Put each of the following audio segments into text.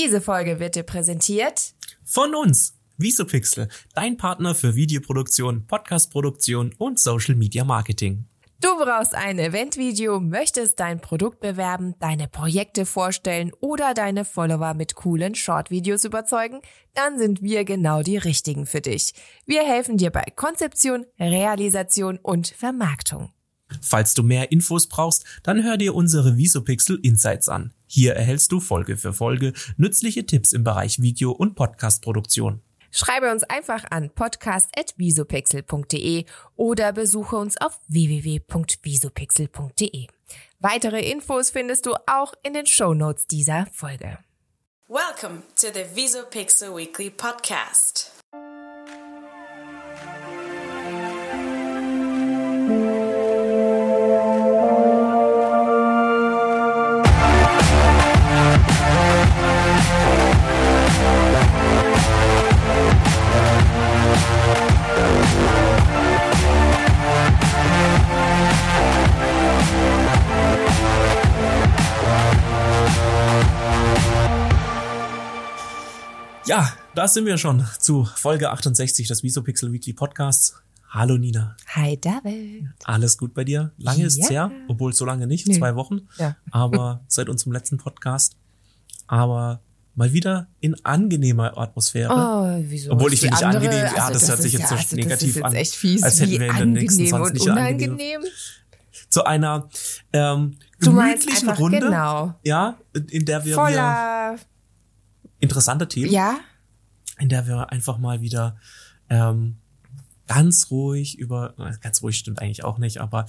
Diese Folge wird dir präsentiert von uns, Visopixel, dein Partner für Videoproduktion, Podcastproduktion und Social Media Marketing. Du brauchst ein Eventvideo, möchtest dein Produkt bewerben, deine Projekte vorstellen oder deine Follower mit coolen Shortvideos überzeugen? Dann sind wir genau die richtigen für dich. Wir helfen dir bei Konzeption, Realisation und Vermarktung. Falls du mehr Infos brauchst, dann hör dir unsere Visopixel Insights an. Hier erhältst du Folge für Folge nützliche Tipps im Bereich Video- und Podcastproduktion. Schreibe uns einfach an podcast.visopixel.de oder besuche uns auf www.visopixel.de. Weitere Infos findest du auch in den Show Notes dieser Folge. Welcome to the Visopixel Weekly Podcast. Da sind wir schon zu Folge 68 des Visopixel Weekly Podcasts. Hallo Nina. Hi David. Alles gut bei dir? Lange ist es Ja. her, obwohl so lange nicht, Nee. zwei Wochen. Ja. Aber seit unserem letzten Podcast. Aber mal wieder in angenehmer Atmosphäre. Oh, wieso? Obwohl ich finde nicht andere- angenehm, ja, also das hört sich jetzt so also negativ das ist jetzt an. echt fies, Als hätten wir in den nächsten angenehm 20 und Jahren unangenehm. Zu einer ähm, gemütlichen einfach, Runde. genau. Ja, in der wir, wir Voller, interessante Themen, ja, in der wir einfach mal wieder ähm, ganz ruhig über, ganz ruhig stimmt eigentlich auch nicht, aber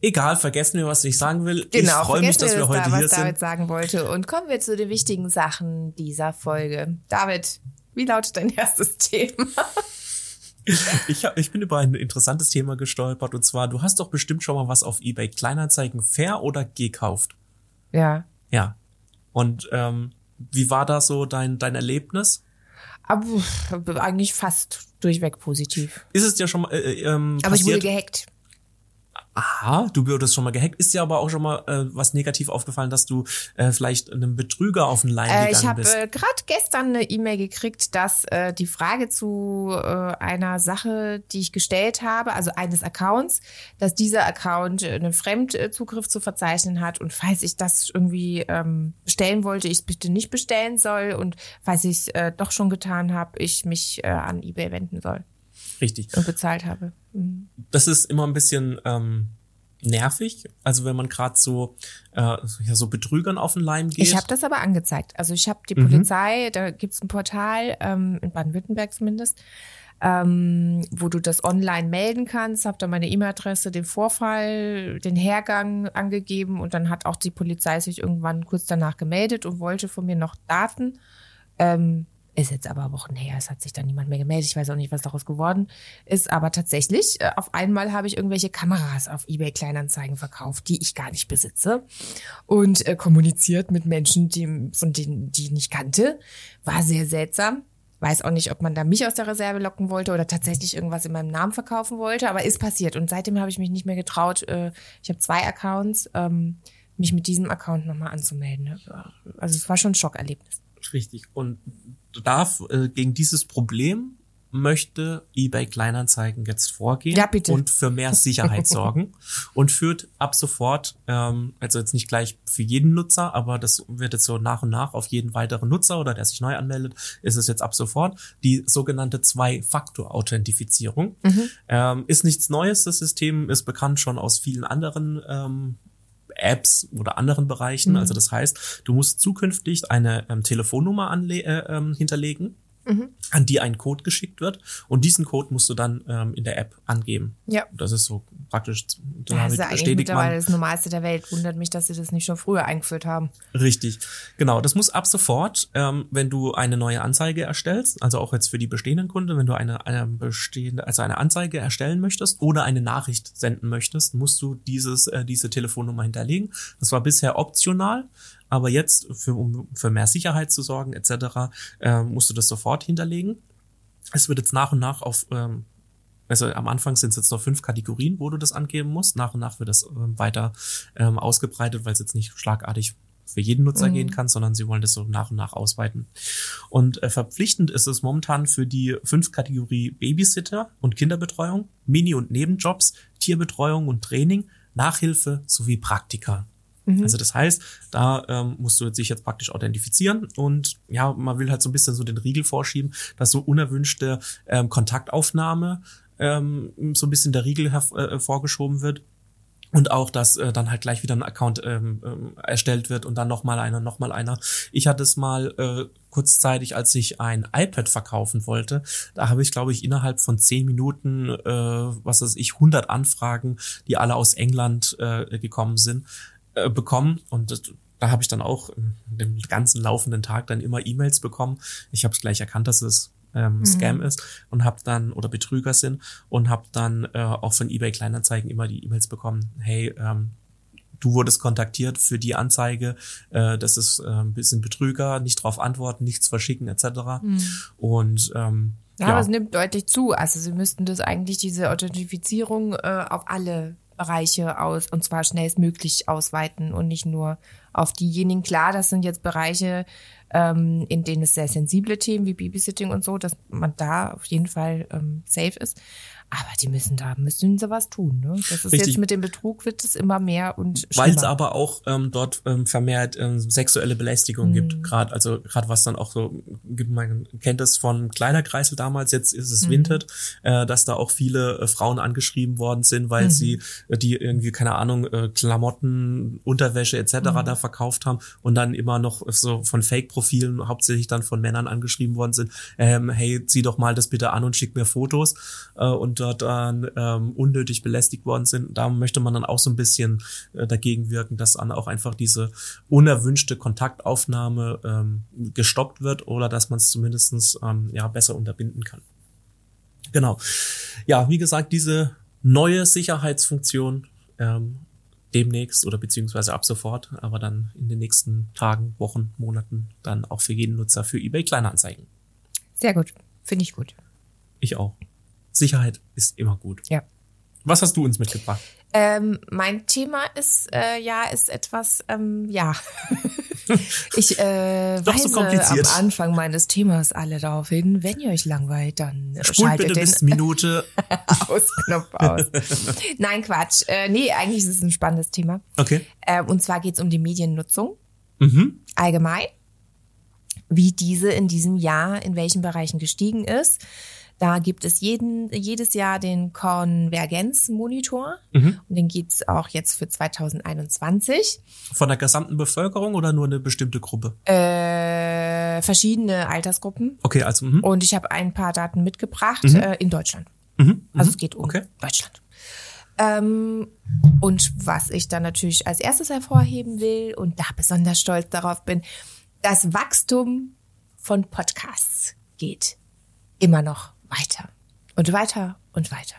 egal, vergessen wir, was ich sagen will. genau. ich freue mich, dass wir das heute da, hier was David sind. sagen wollte. Und kommen wir zu den wichtigen Sachen dieser Folge. David, wie lautet dein erstes Thema? Ich, hab, ich bin über ein interessantes Thema gestolpert und zwar, du hast doch bestimmt schon mal was auf eBay Kleinanzeigen fair oder gekauft. Ja. Ja. Und ähm, wie war da so dein, dein Erlebnis? Aber eigentlich fast durchweg positiv. Ist es dir schon mal äh, ähm, Aber ich wurde passiert? gehackt. Aha, du wurdest schon mal gehackt. Ist dir aber auch schon mal äh, was negativ aufgefallen, dass du äh, vielleicht einem Betrüger auf den Leim Äh, gegangen ich habe bist? äh, gerade gestern eine E-Mail gekriegt, dass äh, die Frage zu äh, einer Sache, die ich gestellt habe, also eines Accounts, dass dieser Account einen Fremdzugriff zu verzeichnen hat und falls ich das irgendwie ähm, bestellen wollte, ich es bitte nicht bestellen soll und falls ich es doch schon getan habe, ich mich an eBay wenden soll Richtig. und bezahlt habe. Mhm. Das ist immer ein bisschen ähm, nervig. Also wenn man gerade so äh, ja, so Betrügern auf den Leim geht. Ich habe das aber angezeigt. Also ich habe die Mhm. Polizei, da gibt's ein Portal, ähm, in Baden-Württemberg zumindest, ähm, wo du das online melden kannst, habe da meine E-Mail-Adresse, den Vorfall, den Hergang angegeben und dann hat auch die Polizei sich irgendwann kurz danach gemeldet und wollte von mir noch Daten. Ähm, ist jetzt aber Wochen her, es hat sich da niemand mehr gemeldet. Ich weiß auch nicht, was daraus geworden ist. Aber tatsächlich, äh, auf einmal habe ich irgendwelche Kameras auf eBay Kleinanzeigen verkauft, die ich gar nicht besitze. Und äh, kommuniziert mit Menschen, die, von denen die ich nicht kannte. War sehr seltsam. Weiß auch nicht, ob man da mich aus der Reserve locken wollte oder tatsächlich irgendwas in meinem Namen verkaufen wollte, aber ist passiert. Und seitdem habe ich mich nicht mehr getraut. Äh, ich habe zwei Accounts, ähm, mich mit diesem Account nochmal anzumelden. Also es war schon ein Schockerlebnis. Richtig. Und darf äh, gegen dieses Problem möchte eBay Kleinanzeigen jetzt vorgehen Ja, bitte. und für mehr Sicherheit sorgen und führt ab sofort, ähm, also jetzt nicht gleich für jeden Nutzer, aber das wird jetzt so nach und nach auf jeden weiteren Nutzer oder der sich neu anmeldet, ist es jetzt ab sofort die sogenannte Zwei-Faktor-Authentifizierung. Ähm, ist nichts Neues, das System ist bekannt schon aus vielen anderen ähm, Apps oder anderen Bereichen. Also das heißt, du musst zukünftig eine ähm, Telefonnummer anle äh, ähm, hinterlegen, an die ein Code geschickt wird und diesen Code musst du dann ähm, in der App angeben. Ja. Das ist so praktisch. Das Damit ist ja eigentlich bestätigt mittlerweile man das Normalste der Welt. Wundert mich, dass sie das nicht schon früher eingeführt haben. richtig. Genau, das muss ab sofort, ähm, wenn du eine neue Anzeige erstellst, also auch jetzt für die bestehenden Kunden, wenn du eine, eine bestehende, also eine Anzeige erstellen möchtest oder eine Nachricht senden möchtest, musst du dieses äh, diese Telefonnummer hinterlegen. Das war bisher optional. Aber jetzt, für, um für mehr Sicherheit zu sorgen, etc., äh, musst du das sofort hinterlegen. Es wird jetzt nach und nach auf, ähm, also am Anfang sind es jetzt noch fünf Kategorien, wo du das angeben musst. Nach und nach wird das ähm, weiter ähm, ausgebreitet, weil es jetzt nicht schlagartig für jeden Nutzer mhm. gehen kann, sondern sie wollen das so nach und nach ausweiten. Und äh, verpflichtend ist es momentan für die fünf Kategorie Babysitter und Kinderbetreuung, Mini- und Nebenjobs, Tierbetreuung und Training, Nachhilfe sowie Praktika. Mhm. Also das heißt, da ähm, musst du dich jetzt praktisch authentifizieren und ja, man will halt so ein bisschen so den Riegel vorschieben, dass so unerwünschte ähm, Kontaktaufnahme ähm, so ein bisschen der Riegel äh, vorgeschoben wird. Und auch, dass äh, dann halt gleich wieder ein Account ähm, ähm, erstellt wird und dann nochmal einer, nochmal einer. Ich hatte es mal äh, kurzzeitig, als ich ein iPad verkaufen wollte. Da habe ich, glaube ich, innerhalb von zehn Minuten, äh, was weiß ich, 100 Anfragen, die alle aus England äh, gekommen sind, äh, bekommen. Und das, da habe ich dann auch den ganzen laufenden Tag dann immer E-Mails bekommen. Ich habe es gleich erkannt, dass es ähm, mhm. Scam ist und habe dann oder Betrüger sind und habe dann äh, auch von eBay Kleinanzeigen immer die E-Mails bekommen. Hey, ähm, du wurdest kontaktiert für die Anzeige, äh, das ist äh, ein bisschen Betrüger, nicht drauf antworten, nichts verschicken etc. Mhm. Und ähm, ja, ja, es nimmt deutlich zu. Also sie müssten das eigentlich diese Authentifizierung äh, auf alle Bereiche aus und zwar schnellstmöglich ausweiten und nicht nur auf diejenigen. Klar, das sind jetzt Bereiche, ähm, in denen es sehr sensible Themen wie Babysitting und so, dass man da auf jeden Fall ähm, safe ist. Aber die müssen da, müssen sie was tun. Ne? Das ist Richtig. jetzt mit dem Betrug wird es immer mehr und Weil es aber auch ähm, dort ähm, vermehrt ähm, sexuelle Belästigung mhm. gibt. Gerade, also gerade was dann auch so, gibt man kennt es von kleiner Kreisel damals, jetzt ist es mhm. Vinted, äh, dass da auch viele äh, Frauen angeschrieben worden sind, weil mhm. sie äh, die irgendwie, keine Ahnung, äh, Klamotten, Unterwäsche etc. Mhm. da verkauft haben und dann immer noch so von Fake-Profilen, hauptsächlich dann von Männern angeschrieben worden sind, ähm, hey, zieh doch mal das bitte an und schick mir Fotos. Äh, und dort dann ähm, unnötig belästigt worden sind. Da möchte man dann auch so ein bisschen äh, dagegen wirken, dass dann auch einfach diese unerwünschte Kontaktaufnahme ähm, gestoppt wird oder dass man es zumindestens ähm, ja besser unterbinden kann. Genau. Ja, wie gesagt, diese neue Sicherheitsfunktion ähm, demnächst oder beziehungsweise ab sofort, aber dann in den nächsten Tagen, Wochen, Monaten dann auch für jeden Nutzer für eBay Kleinanzeigen. Sehr gut. Finde ich gut. Ich auch. Sicherheit ist immer gut. Ja. Was hast du uns mitgebracht? Ähm, mein Thema ist äh, ja ist etwas ähm, ja ich äh, Doch weise so am Anfang meines Themas alle darauf hin, wenn ihr euch langweilt, dann Spult schaltet bitte den bis Minute aus Knopf aus. Nein Quatsch, äh, nee eigentlich ist es ein spannendes Thema. Okay. Äh, und zwar geht es um die Mediennutzung mhm. allgemein, wie diese in diesem Jahr in welchen Bereichen gestiegen ist. Da gibt es jeden, jedes Jahr den Konvergenzmonitor mhm. und den gibt's auch jetzt für 2021. Von der gesamten Bevölkerung oder nur eine bestimmte Gruppe? Äh, verschiedene Altersgruppen. Okay, also. Mh. Und ich habe ein paar Daten mitgebracht mhm. äh, in Deutschland. Mhm. Also es geht um okay. Deutschland. Ähm, und was ich dann natürlich als erstes hervorheben will und da besonders stolz darauf bin, das Wachstum von Podcasts geht immer noch weiter und weiter und weiter.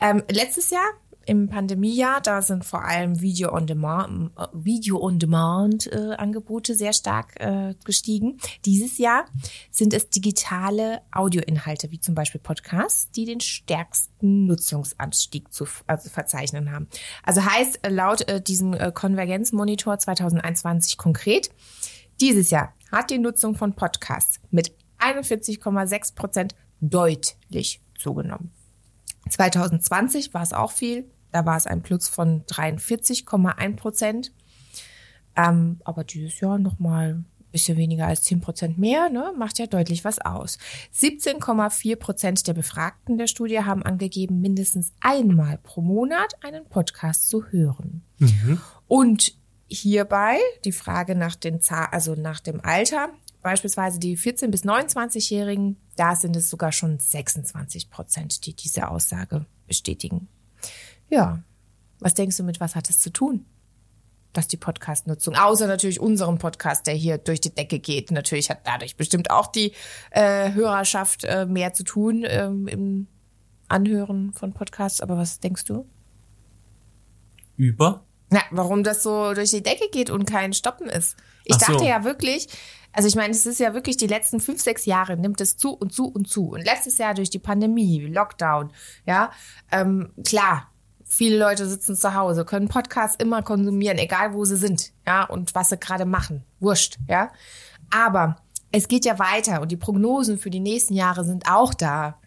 Ähm, letztes Jahr im Pandemiejahr, da sind vor allem Video on Demand, äh, Video on Demand äh, Angebote sehr stark äh, gestiegen. Dieses Jahr sind es digitale Audioinhalte wie zum Beispiel Podcasts, die den stärksten Nutzungsanstieg zu also verzeichnen haben. Also heißt äh, laut äh, diesem äh, Konvergenzmonitor 2021 konkret, dieses Jahr hat die Nutzung von Podcasts mit 41,6 Prozent deutlich zugenommen. 2020 war es auch viel. Da war es ein Plus von 43,1 Prozent. Ähm, aber dieses Jahr nochmal ein bisschen weniger als 10 Prozent mehr, ne? macht ja deutlich was aus. 17,4 Prozent der Befragten der Studie haben angegeben, mindestens einmal pro Monat einen Podcast zu hören. Mhm. Und hierbei die Frage nach den also nach dem Alter beispielsweise die 14- bis 29-Jährigen, da sind es sogar schon 26 Prozent, die diese Aussage bestätigen. Ja, was denkst du, mit was hat es zu tun? Dass die Podcast-Nutzung, außer natürlich unserem Podcast, der hier durch die Decke geht, natürlich hat dadurch bestimmt auch die äh, Hörerschaft äh, mehr zu tun ähm, im Anhören von Podcasts. Aber was denkst du? Über? Na, warum das so durch die Decke geht und kein Stoppen ist. Ich so. dachte ja wirklich, also ich meine, es ist ja wirklich die letzten fünf, sechs Jahre nimmt es zu und zu und zu. Und letztes Jahr durch die Pandemie, Lockdown, ja, ähm, klar, Viele Leute sitzen zu Hause, können Podcasts immer konsumieren, egal wo sie sind, ja, und was sie gerade machen. Wurscht, ja. Aber es geht ja weiter und die Prognosen für die nächsten Jahre sind auch da.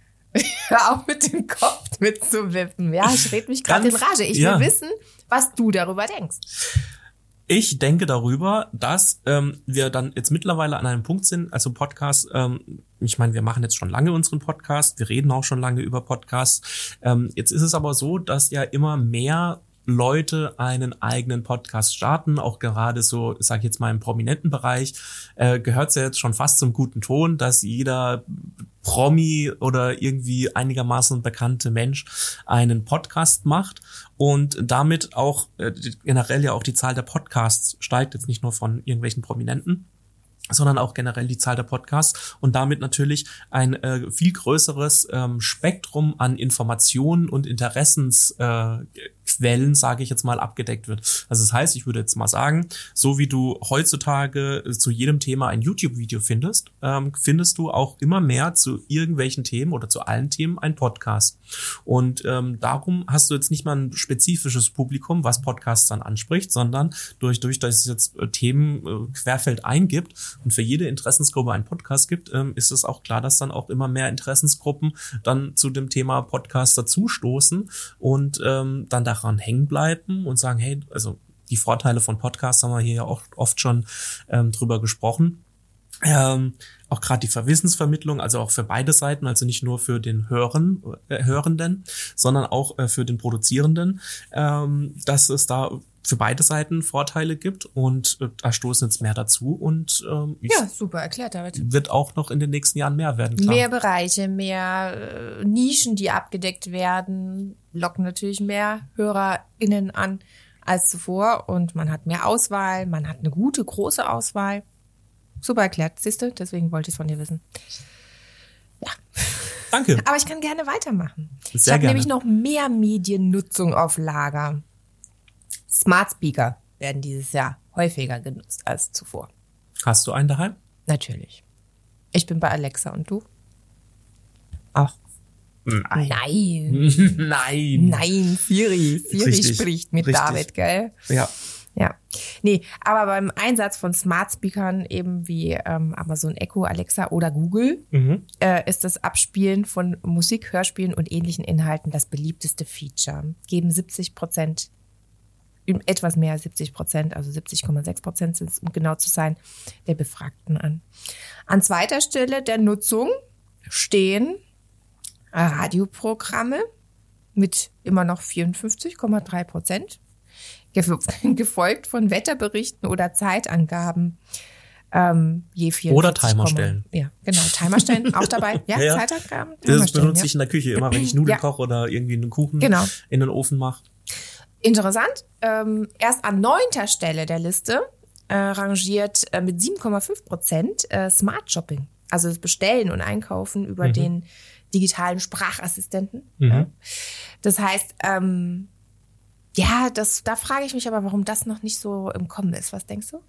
Hör auf mit dem Kopf mitzuwippen. Ja, ich rede mich gerade in Rage. Ich ja. will wissen, was du darüber denkst. Ich denke darüber, dass ähm, wir dann jetzt mittlerweile an einem Punkt sind, also Podcast, ähm, ich meine, wir machen jetzt schon lange unseren Podcast, wir reden auch schon lange über Podcasts. Ähm, jetzt ist es aber so, dass ja immer mehr Leute einen eigenen Podcast starten, auch gerade so, sag ich jetzt mal im prominenten Bereich, äh, gehört es ja jetzt schon fast zum guten Ton, dass jeder Promi oder irgendwie einigermaßen bekannte Mensch einen Podcast macht und damit auch äh, generell ja auch die Zahl der Podcasts steigt, jetzt nicht nur von irgendwelchen Prominenten sondern auch generell die Zahl der Podcasts und damit natürlich ein äh, viel größeres ähm, Spektrum an Informationen und Interessensquellen, äh, Quellen, sage ich jetzt mal, abgedeckt wird. Also das heißt, ich würde jetzt mal sagen, so wie du heutzutage zu jedem Thema ein YouTube-Video findest, ähm, findest du auch immer mehr zu irgendwelchen Themen oder zu allen Themen ein Podcast. Und ähm, darum hast du jetzt nicht mal ein spezifisches Publikum, was Podcasts dann anspricht, sondern durch, durch dass es jetzt äh, Themen äh, querfeld eingibt und für jede Interessensgruppe einen Podcast gibt, ähm, ist es auch klar, dass dann auch immer mehr Interessensgruppen dann zu dem Thema Podcast dazustoßen und ähm, dann daran hängen bleiben und sagen, hey, also die Vorteile von Podcasts haben wir hier ja auch oft schon ähm, drüber gesprochen. Ähm, auch gerade die Verwissensvermittlung, also auch für beide Seiten, also nicht nur für den Hören, äh, Hörenden, sondern auch äh, für den Produzierenden, ähm, dass es da für beide Seiten Vorteile gibt und äh, da stoßen jetzt mehr dazu und ähm, Ja, super erklärt, David. wird auch noch in den nächsten Jahren mehr werden. Klar. Mehr Bereiche, mehr äh, Nischen, die abgedeckt werden, locken natürlich mehr HörerInnen an als zuvor und man hat mehr Auswahl, man hat eine gute, große Auswahl. Super erklärt, siehst du? Deswegen wollte ich es von dir wissen. Danke. Aber ich kann gerne weitermachen. ich Sehr habe gerne. nämlich noch mehr Mediennutzung auf Lager. Smart Speaker werden dieses Jahr häufiger genutzt als zuvor. Hast du einen daheim? Natürlich. Ich bin bei Alexa und du? Auch. Nein. Nein. Nein. Nein, Siri. Siri Richtig, spricht mit richtig. David, gell? Ja. Ja. Nee, aber beim Einsatz von Smart Speakern eben wie ähm, Amazon Echo, Alexa oder Google Mhm. äh, ist das Abspielen von Musik, Hörspielen und ähnlichen Inhalten das beliebteste Feature. Geben 70 Prozent, etwas mehr als 70 Prozent, also 70,6 Prozent sind es, um genau zu sein, der Befragten an. An zweiter Stelle der Nutzung stehen Radioprogramme mit immer noch 54,3 Prozent, gefolgt von Wetterberichten oder Zeitangaben. Ähm, je 44, Oder Timer stellen. Ja, genau. Timer stellen auch dabei. Ja, Ja, ja. Zeitangaben. Das benutze ja. ich in der Küche immer, wenn ich Nudeln Ja. koche oder irgendwie einen Kuchen Genau. in den Ofen mache. Interessant. Ähm, erst an neunter Stelle der Liste äh, rangiert äh, mit 7,5 Prozent äh, Smart Shopping. Also das Bestellen und Einkaufen über Mhm. den digitalen Sprachassistenten. Ja. Das heißt, ähm, ja, das, da frage ich mich aber, warum das noch nicht so im Kommen ist. Was denkst du?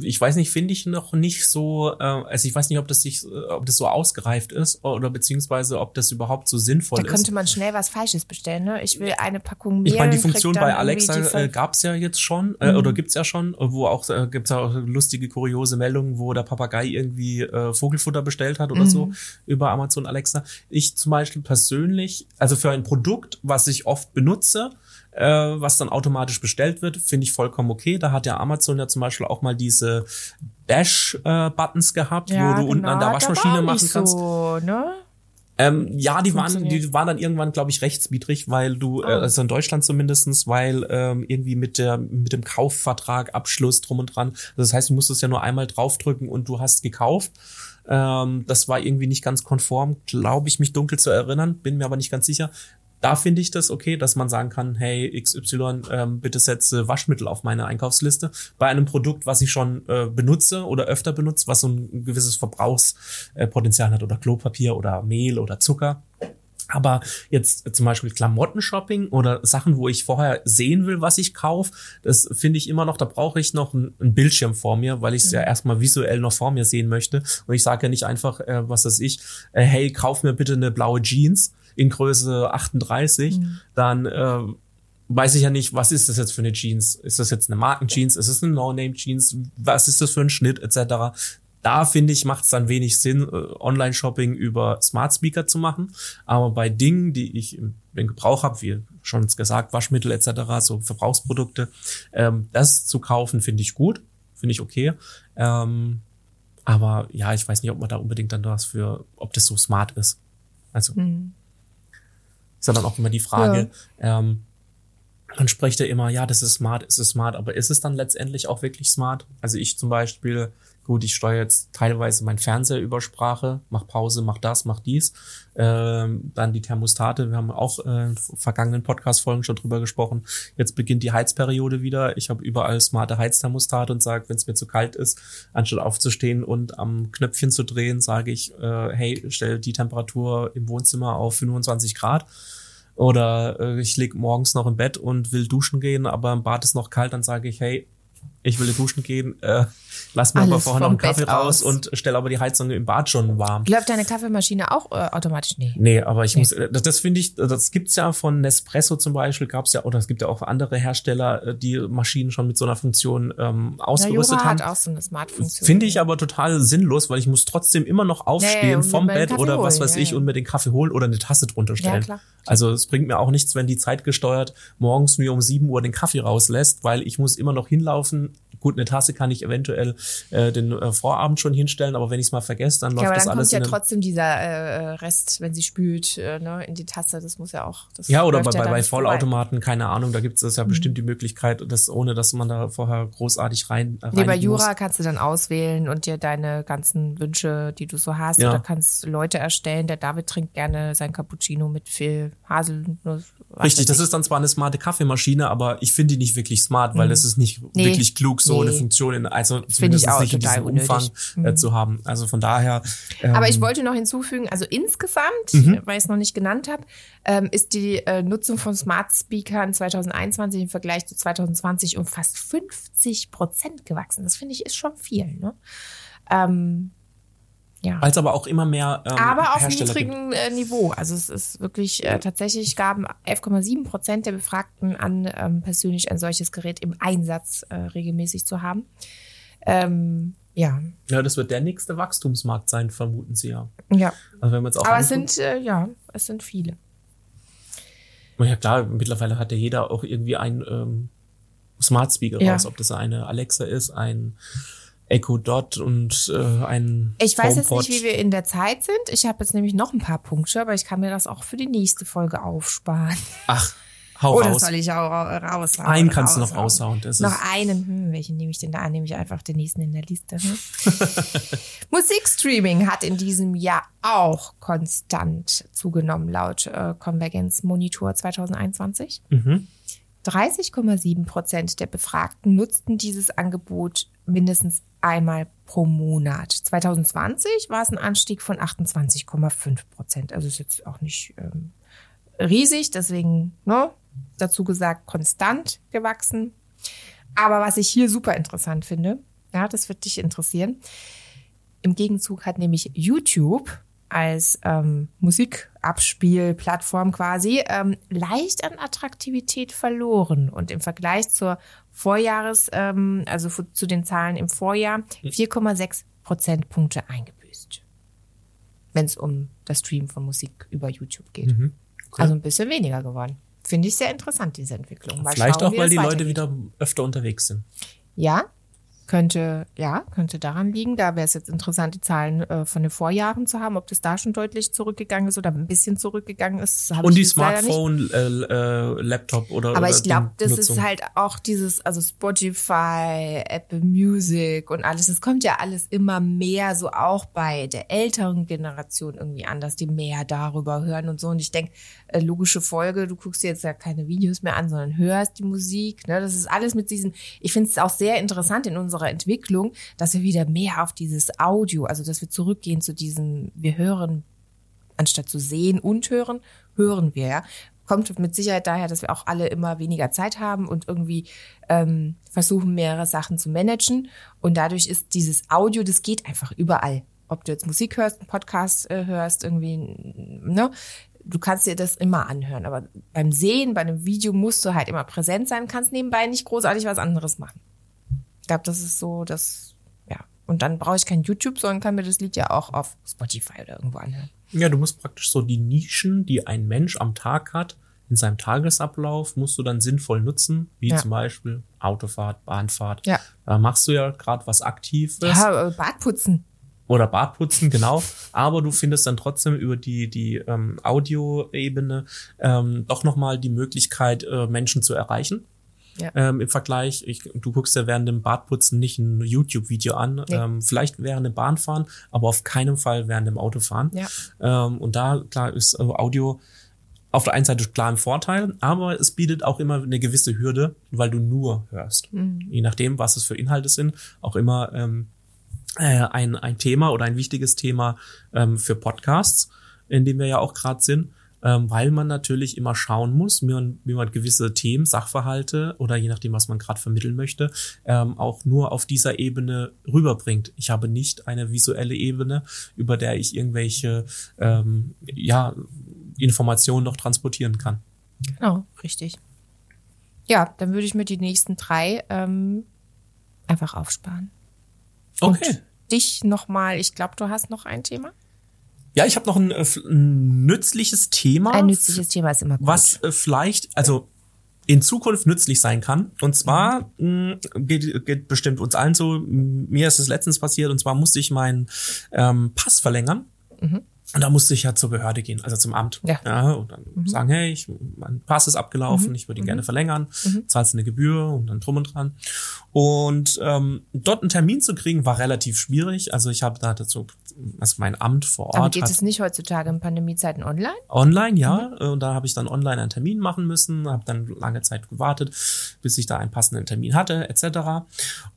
ich weiß nicht, finde ich noch nicht so, äh, also ich weiß nicht, ob das sich, ob das so ausgereift ist oder beziehungsweise ob das überhaupt so sinnvoll Da ist. könnte man schnell was Falsches bestellen. Ne? Ich will eine Packung Mehl. Ich meine, die Funktion bei Alexa äh, gab's ja jetzt schon äh, oder gibt's ja schon, wo auch äh, gibt's ja auch lustige kuriose Meldungen, wo der Papagei irgendwie äh, Vogelfutter bestellt hat oder so über Amazon Alexa. Ich zum Beispiel persönlich, also für ein Produkt, was ich oft benutze, äh, was dann automatisch bestellt wird, finde ich vollkommen okay. Da hat ja Amazon ja zum Beispiel auch mal diese Bash-Buttons gehabt, wo du unten an der genau, da Waschmaschine machen kannst. So, ne? Ähm, ja, die waren, die waren dann irgendwann, glaube ich, rechtswidrig, weil du, Oh. äh, also in Deutschland zumindestens, weil ähm, irgendwie mit der mit dem Kaufvertrag, Abschluss drum und dran. Das heißt, du musstest ja nur einmal draufdrücken und du hast gekauft. Ähm, das war irgendwie nicht ganz konform, glaube ich, mich dunkel zu erinnern, bin mir aber nicht ganz sicher. Da finde ich das okay, dass man sagen kann, hey XY, ähm, bitte setze Waschmittel auf meine Einkaufsliste. Bei einem Produkt, was ich schon äh, benutze oder öfter benutze, was so ein gewisses Verbrauchspotenzial hat oder Klopapier oder Mehl oder Zucker. Aber jetzt zum Beispiel Klamotten-Shopping oder Sachen, wo ich vorher sehen will, was ich kaufe, das finde ich immer noch, da brauche ich noch einen, Bildschirm vor mir, weil ich es ja erstmal visuell noch vor mir sehen möchte. Und ich sage ja nicht einfach, äh, was weiß ich, äh, hey, kauf mir bitte eine blaue Jeans in Größe 38, dann äh, weiß ich ja nicht, was ist das jetzt für eine Jeans? Ist das jetzt eine Markenjeans? Ist es eine No-Name-Jeans? Was ist das für ein Schnitt etc.? Da finde ich, macht es dann wenig Sinn, äh, Online-Shopping über Smart Speaker zu machen. Aber bei Dingen, die ich im Gebrauch habe, wie schon gesagt, Waschmittel etc., so Verbrauchsprodukte, ähm, das zu kaufen, finde ich gut, finde ich okay. Ähm, aber ja, ich weiß nicht, ob man da unbedingt dann was für, ob das so smart ist. Also Mhm. Ist ja dann auch immer die Frage, ähm, man spricht ja immer, ja, das ist smart, ist es smart, aber ist es dann letztendlich auch wirklich smart? Also ich zum Beispiel, gut, ich steuere jetzt teilweise mein Fernseher über Sprache, mach Pause, mach das, mach dies. Ähm, dann die Thermostate, wir haben auch äh, in vergangenen Podcast-Folgen schon drüber gesprochen. Jetzt beginnt die Heizperiode wieder. Ich habe überall smarte Heizthermostate und sage, wenn es mir zu kalt ist, anstatt aufzustehen und am Knöpfchen zu drehen, sage ich, äh, hey, stell die Temperatur im Wohnzimmer auf 25 Grad. Oder äh, ich lieg morgens noch im Bett und will duschen gehen, aber im Bad ist noch kalt, dann sage ich, hey, ich will duschen gehen, äh, lass mir aber Alles vorher noch einen Kaffee Bett raus aus. und stell aber die Heizung im Bad schon warm. Läuft deine Kaffeemaschine auch äh, automatisch? Nee. Nee, aber ich muss, äh, das, das finde ich, das gibt's ja von Nespresso zum Beispiel, gab's ja, oder es gibt ja auch andere Hersteller, äh, die Maschinen schon mit so einer Funktion ähm, ausgerüstet Jura haben. hat auch so eine Smart-Funktion. Finde ich aber total sinnlos, weil ich muss trotzdem immer noch aufstehen und vom Bett oder was holen, weiß ja, ich ja. und mir den Kaffee holen oder eine Tasse drunter stellen. klar. Also es bringt mir auch nichts, wenn die Zeit gesteuert morgens mir um 7 Uhr den Kaffee rauslässt, weil ich muss immer noch hinlaufen. Gut, eine Tasse kann ich eventuell äh, den äh, Vorabend schon hinstellen, aber wenn ich es mal vergesse, dann läuft Ja, aber das dann alles kommt ja trotzdem dieser äh, Rest, wenn sie spült, äh, ne, in die Tasse. Das muss ja auch. Das Ja, oder bei, läuft ja bei, dann bei vorbei. Vollautomaten, keine Ahnung, da gibt es ja bestimmt die Möglichkeit, dass, ohne dass man da vorher großartig rein, äh, Nee, bei Jura muss. kannst du dann auswählen und dir deine ganzen Wünsche, die du so hast, Ja. oder kannst Leute erstellen. Der David trinkt gerne sein Cappuccino mit viel Haselnuss. Richtig, das ist dann zwar eine smarte Kaffeemaschine, aber ich finde die nicht wirklich smart, weil das ist nicht Mhm. Nee. wirklich klug, so Nee. eine Funktion in, also zumindest auch nicht in diesem unnötig. Umfang äh, zu haben. Also von daher. Ähm, Aber ich wollte noch hinzufügen, also insgesamt, Mhm. weil ich es noch nicht genannt habe, ähm, ist die äh, Nutzung von Smart Speakern 2021 im Vergleich zu 2020 um fast 50 Prozent gewachsen. Das finde ich ist schon viel. Ne? Ähm, ja. Es aber auch immer mehr ähm, Aber auf niedrigem äh, Niveau. Also es ist wirklich äh, tatsächlich gaben 11,7 Prozent der Befragten an, ähm, persönlich ein solches Gerät im Einsatz äh, regelmäßig zu haben. Ähm, ja, Ja, das wird der nächste Wachstumsmarkt sein, vermuten sie ja. ja. Also wenn man jetzt auch Aber es sind äh, ja, es sind viele. Ja klar, mittlerweile hat ja jeder auch irgendwie ein ähm, Smart Speaker Ja. raus, ob das eine Alexa ist, ein Echo Dot und äh, ein Ich weiß jetzt HomePod. nicht, wie wir in der Zeit sind. Ich habe jetzt nämlich noch ein paar Punkte, aber ich kann mir das auch für die nächste Folge aufsparen. Ach, hau Oder raus. soll ich auch ra- raushauen? Einen kannst du noch Raushauen. raushauen. Das Noch einen. Hm, welchen nehme ich denn da an? Nehme ich einfach den nächsten in der Liste. Hm? Musikstreaming hat in diesem Jahr auch konstant zugenommen, laut äh, Convergence Monitor 2021. mhm. 30,7 Prozent der Befragten nutzten dieses Angebot mindestens einmal pro Monat. 2020 war es ein Anstieg von 28,5 Prozent. Also ist jetzt auch nicht ähm, riesig, deswegen ne, dazu gesagt konstant gewachsen. Aber was ich hier super interessant finde, ja, das wird dich interessieren. Im Gegenzug hat nämlich YouTube als ähm, Musikabspielplattform quasi ähm, leicht an Attraktivität verloren und im Vergleich zur Vorjahres, ähm, also zu den Zahlen im Vorjahr 4,6 Prozentpunkte eingebüßt, wenn es um das Streamen von Musik über YouTube geht. Also ein bisschen weniger geworden. Finde ich sehr interessant, diese Entwicklung. Mal Vielleicht schauen, auch, weil die Leute wieder öfter unterwegs sind. Ja, könnte, ja, könnte daran liegen. Da wäre es jetzt interessant, die Zahlen äh, von den Vorjahren zu haben, ob das da schon deutlich zurückgegangen ist oder ein bisschen zurückgegangen ist. Und die. Smartphone, äh, äh, Laptop oder Aber oder ich glaube, das Nutzung. ist halt auch dieses, also Spotify, Apple Music und alles, das kommt ja alles immer mehr so auch bei der älteren Generation irgendwie an, dass die mehr darüber hören und so. Und ich denke, äh, logische Folge, du guckst dir jetzt ja keine Videos mehr an, sondern hörst die Musik. Ne? Das ist alles mit diesen, ich finde es auch sehr interessant in unserer Entwicklung, dass wir wieder mehr auf dieses Audio, also dass wir zurückgehen zu diesem, wir hören anstatt zu sehen und hören, hören wir, ja. Kommt mit Sicherheit daher, dass wir auch alle immer weniger Zeit haben und irgendwie ähm, versuchen, mehrere Sachen zu managen. Und dadurch ist dieses Audio, das geht einfach überall. Ob du jetzt Musik hörst, einen Podcast äh, hörst, irgendwie, ne? du kannst dir das immer anhören, aber beim Sehen, bei einem Video musst du halt immer präsent sein, kannst nebenbei nicht großartig was anderes machen. Ich glaube, das ist so, das, ja. Und dann brauche ich kein YouTube, sondern kann mir das Lied ja auch auf Spotify oder irgendwo anhören. Ja, du musst praktisch so die Nischen, die ein Mensch am Tag hat, in seinem Tagesablauf, musst du dann sinnvoll nutzen, wie Ja. zum Beispiel Autofahrt, Bahnfahrt. Ja. Da machst du ja gerade was Aktives. Ja, äh, Bartputzen. oder Bartputzen, genau. Aber du findest dann trotzdem über die, die ähm, Audioebene ähm, doch nochmal die Möglichkeit, äh, Menschen zu erreichen. Ja. Ähm, Im Vergleich, ich, du guckst ja während dem Bartputzen nicht ein YouTube-Video an, Nee. ähm, vielleicht während dem Bahnfahren, aber auf keinen Fall während dem Autofahren. Ja. Ähm, und da, klar, ist äh, Audio auf der einen Seite klar ein Vorteil, aber es bietet auch immer eine gewisse Hürde, weil du nur hörst. Je nachdem, was es für Inhalte sind, auch immer ähm, äh, ein, ein Thema oder ein wichtiges Thema ähm, für Podcasts, in dem wir ja auch gerade sind, ähm, weil man natürlich immer schauen muss, wie man, wie man gewisse Themen, Sachverhalte oder je nachdem, was man gerade vermitteln möchte, ähm, auch nur auf dieser Ebene rüberbringt. Ich habe nicht eine visuelle Ebene, über der ich irgendwelche ähm, ja, Informationen noch transportieren kann. Genau, richtig. Ja, dann würde ich mir die nächsten drei ähm, einfach aufsparen. Okay. Und dich nochmal, ich glaube, du hast noch ein Thema. Ja, ich habe noch ein, äh, ein nützliches Thema. Ein nützliches Thema ist immer gut. was äh, vielleicht, also in Zukunft nützlich sein kann. Und zwar mh, geht, geht bestimmt uns allen so, mir ist es letztens passiert, und zwar musste ich meinen ähm, Pass verlängern. Und da musste ich ja zur Behörde gehen, also zum Amt. Ja. und dann sagen, hey, ich, mein Pass ist abgelaufen, ich würde ihn gerne verlängern, zahlst eine Gebühr und dann drum und dran. Und ähm, dort einen Termin zu kriegen, war relativ schwierig. Also ich habe da dazu, also mein Amt vor Ort Aber geht hat es nicht heutzutage in Pandemiezeiten online? Online, ja. Äh, Und da habe ich dann online einen Termin machen müssen, habe dann lange Zeit gewartet, bis ich da einen passenden Termin hatte, etc.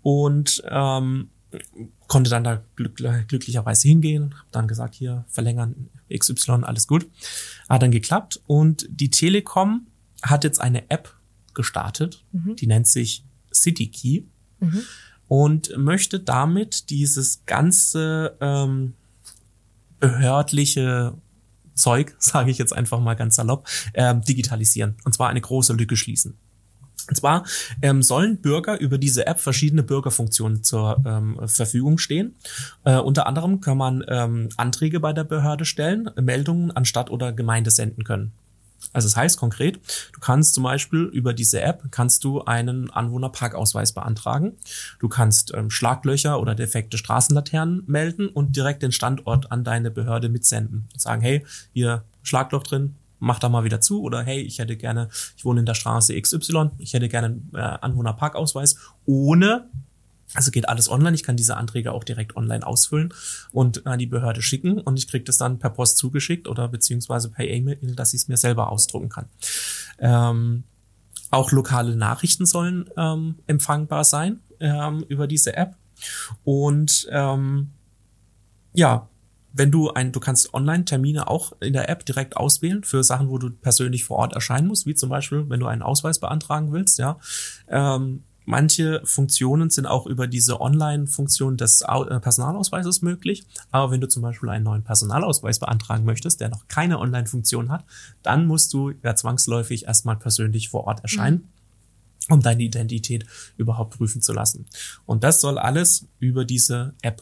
Und ähm, konnte dann da glück, glücklicherweise hingehen, habe dann gesagt, hier verlängern XY, alles gut. Hat dann geklappt und die Telekom hat jetzt eine App gestartet, die nennt sich CityKey und möchte damit dieses ganze ähm, behördliche Zeug, sage ich jetzt einfach mal ganz salopp, ähm, digitalisieren. Und zwar eine große Lücke schließen. Und zwar ähm, sollen Bürger über diese App verschiedene Bürgerfunktionen zur ähm, Verfügung stehen. Äh, unter anderem kann man ähm, Anträge bei der Behörde stellen, Meldungen an Stadt oder Gemeinde senden können. Also das heißt konkret, du kannst zum Beispiel über diese App kannst du einen Anwohnerparkausweis beantragen. Du kannst ähm, Schlaglöcher oder defekte Straßenlaternen melden und direkt den Standort an deine Behörde mitsenden. Sagen, hey, hier Schlagloch drin, mach da mal wieder zu. Oder hey, ich hätte gerne, ich wohne in der Straße XY, ich hätte gerne einen äh, Anwohnerparkausweis ohne also geht alles online. Ich kann diese Anträge auch direkt online ausfüllen und an die Behörde schicken und ich kriege das dann per Post zugeschickt oder beziehungsweise per E-Mail, dass ich es mir selber ausdrucken kann. Ähm, auch lokale Nachrichten sollen ähm, empfangbar sein ähm, über diese App. Und ähm, ja, wenn du ein, du kannst Online-Termine auch in der App direkt auswählen für Sachen, wo du persönlich vor Ort erscheinen musst, wie zum Beispiel, wenn du einen Ausweis beantragen willst, ja. Ähm, Manche Funktionen sind auch über diese Online-Funktion des äh, Personalausweises möglich. Aber wenn du zum Beispiel einen neuen Personalausweis beantragen möchtest, der noch keine Online-Funktion hat, dann musst du ja zwangsläufig erstmal persönlich vor Ort erscheinen, um deine Identität überhaupt prüfen zu lassen. Und das soll alles über diese App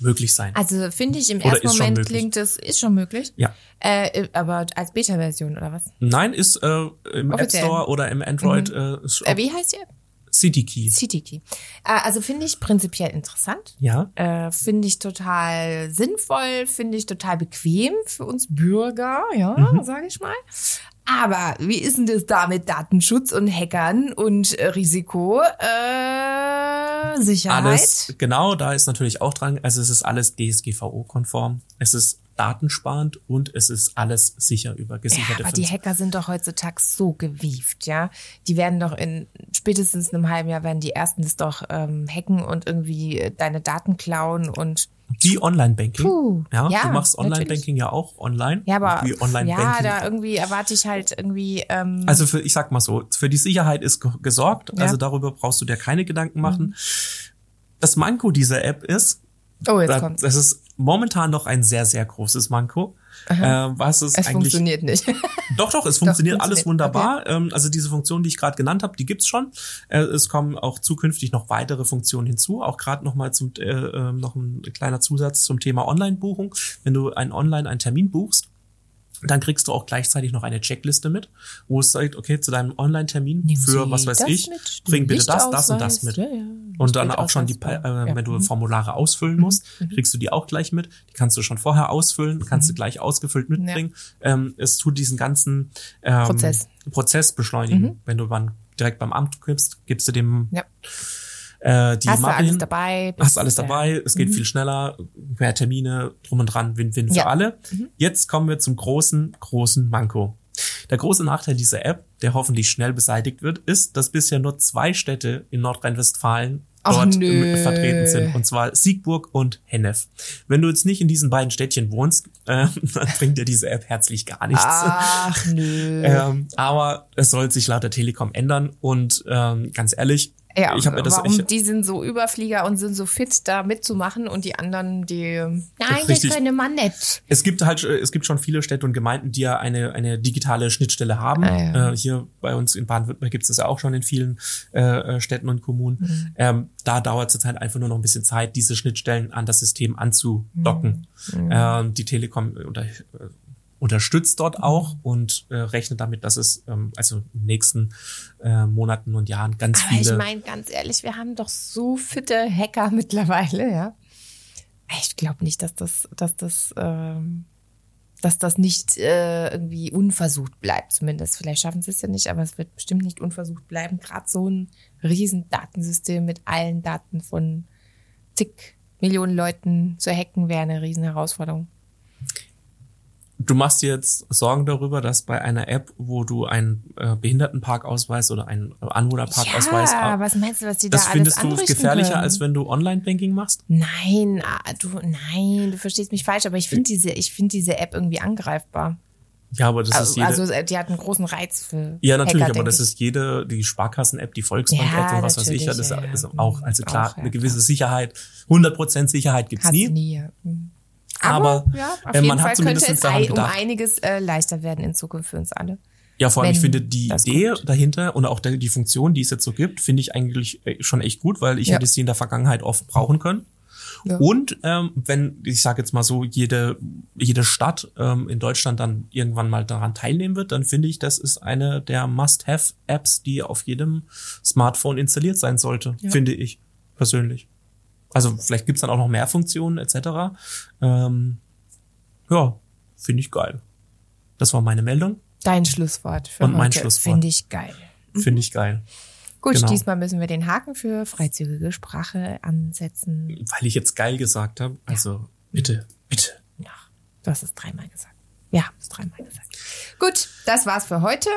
möglich sein. Also finde ich im ersten Moment klingt das ist schon möglich. Ja. Äh, aber als Beta-Version oder was? Nein, ist äh, im App Offiziell. Store oder im Android äh, ist Äh, wie heißt die App? City Key. CityKey. Äh, also finde ich prinzipiell interessant. Ja. Äh, finde ich total sinnvoll, finde ich total bequem für uns Bürger, ja, Mhm. sage ich mal. Aber wie ist denn das da mit Datenschutz und Hackern und äh, Risiko? Äh, Sicherheit? Alles, genau, da ist natürlich auch dran, also es ist alles DSGVO-konform, es ist datensparend und es ist alles sicher über Ja, gesicherte aber die. Hacker sind doch heutzutage so gewieft, ja. Die werden doch in spätestens einem halben Jahr werden die ersten das doch ähm, hacken und irgendwie äh, deine Daten klauen und Wie Online-Banking. Ja, ja, du machst. Online-Banking ja auch online. ja, aber Wie ja, Online-Banking. da irgendwie erwarte ich halt irgendwie ähm, also für, ich sag mal so, für die Sicherheit ist ge- gesorgt, Ja. Mhm. also darüber brauchst du dir keine Gedanken machen. Das Manko dieser App ist, oh jetzt da- kommt's. das ist momentan noch ein sehr, sehr großes Manko. Äh, was es, Es eigentlich funktioniert nicht. Doch, doch, es funktioniert Doch, alles funktioniert. wunderbar. Ähm, also diese Funktion, die ich gerade genannt habe, die gibt's schon. Äh, es kommen auch zukünftig noch weitere Funktionen hinzu. Auch gerade noch mal zum äh, äh, noch ein kleiner Zusatz zum Thema Online-Buchung. Wenn du ein Online einen Termin buchst, dann kriegst du auch gleichzeitig noch eine Checkliste mit, wo es sagt, okay, zu deinem Online-Termin für was weiß ich, mit, bring bitte das, das und das mit. Ja, ja. Und dann auch schon die, äh, ja. wenn du Mhm. Formulare ausfüllen musst, kriegst du die auch gleich mit. Die kannst du schon vorher ausfüllen, kannst du gleich ausgefüllt mitbringen. Ähm, es tut diesen ganzen ähm, Prozess. Prozess beschleunigen. Wenn du dann direkt beim Amt gibst, gibst du dem Ja. äh, die Hast du alles dabei? hast alles dabei, es geht viel schneller, mehr Termine, drum und dran, Win-Win für Ja. alle. Jetzt kommen wir zum großen, großen Manko. Der große Nachteil dieser App, der hoffentlich schnell beseitigt wird, ist, dass bisher nur zwei Städte in Nordrhein-Westfalen dort vertreten sind, und zwar Siegburg und Hennef. Wenn du jetzt nicht in diesen beiden Städtchen wohnst, äh, dann bringt dir diese App herzlich gar nichts. Ach, nö. Ähm, aber es soll sich laut der Telekom ändern und ähm, ganz ehrlich, Ja, ich mir das warum ich, die sind so Überflieger und sind so fit, da mitzumachen und die anderen, die nein, das Richtig. könne man nicht. Es gibt halt, äh, es gibt schon viele Städte und Gemeinden, die ja eine, eine digitale Schnittstelle haben. Ah, ja. äh, hier bei uns in Baden-Württemberg gibt es das ja auch schon in vielen äh, äh, Städten und Kommunen. Mhm. Ähm, da dauert es halt einfach nur noch ein bisschen Zeit, diese Schnittstellen an das System anzudocken. Mhm. Ähm, die Telekom unter, äh, unterstützt dort Mhm. auch und äh, rechnet damit, dass es ähm, also in den nächsten äh, Monaten und Jahren ganz Aber ich viele meine, ganz ehrlich, wir haben doch so fitte Hacker mittlerweile, ja. Ich glaube nicht, dass das, dass das, ähm, dass das nicht äh, irgendwie unversucht bleibt, zumindest. Vielleicht schaffen sie es ja nicht, aber es wird bestimmt nicht unversucht bleiben. Gerade so ein riesen Datensystem mit allen Daten von zig Millionen Leuten zu hacken, wäre eine riesen Herausforderung. Du machst dir jetzt Sorgen darüber, dass bei einer App, wo du einen äh, Behindertenparkausweis oder einen Anwohnerparkausweis ja, was meinst du, was die das da findest alles du anrichten gefährlicher, können? als wenn du Online-Banking machst? Nein, ah, du, nein, du verstehst mich falsch, aber ich finde diese, ich finde diese App irgendwie angreifbar. Ja, aber das ist Also, jede. also äh, die hat einen großen Reiz für. ja, natürlich, Hacker, aber das ich. ist jede, die Sparkassen-App, die Volksbank-App Ja, und was weiß ich, das ist ja, ja. auch, also klar, Auch, ja, eine gewisse Sicherheit, 100% Sicherheit gibt's Hat's nie. nie. ja. Mhm. Aber, ja, auf äh, jeden man hat Fall zumindest könnte es daran um einiges äh, leichter werden in Zukunft für uns alle. Ja, vor allem, ich finde die Idee kommt. dahinter und auch die Funktion, die es jetzt so gibt, finde ich eigentlich äh, schon echt gut, weil ich Ja. hätte sie in der Vergangenheit oft brauchen können. Ja. Und ähm, wenn, ich sage jetzt mal so, jede, jede Stadt ähm, in Deutschland dann irgendwann mal daran teilnehmen wird, dann finde ich, das ist eine der Must-Have-Apps, die auf jedem Smartphone installiert sein sollte, Ja. finde ich persönlich. Also vielleicht gibt's dann auch noch mehr Funktionen etc. Ähm, ja, finde ich geil. Das war meine Meldung. Dein Schlusswort für Und mein heute Schlusswort. finde ich geil. Finde ich geil. Gut, Genau. diesmal müssen wir den Haken für freizügige Sprache ansetzen. Weil ich jetzt geil gesagt habe. Also bitte, bitte. Ja, du hast es dreimal gesagt. Wir haben es dreimal gesagt. Gut, das war's für heute.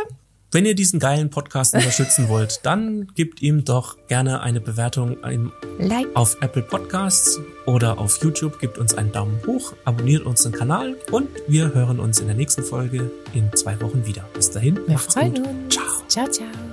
Wenn ihr diesen geilen Podcast unterstützen wollt, dann gebt ihm doch gerne eine Bewertung im, Like, auf Apple Podcasts oder auf YouTube. Gebt uns einen Daumen hoch, abonniert unseren Kanal und wir hören uns in der nächsten Folge in zwei Wochen wieder. Bis dahin, wir macht's gut. uns. Ciao. Ciao, ciao.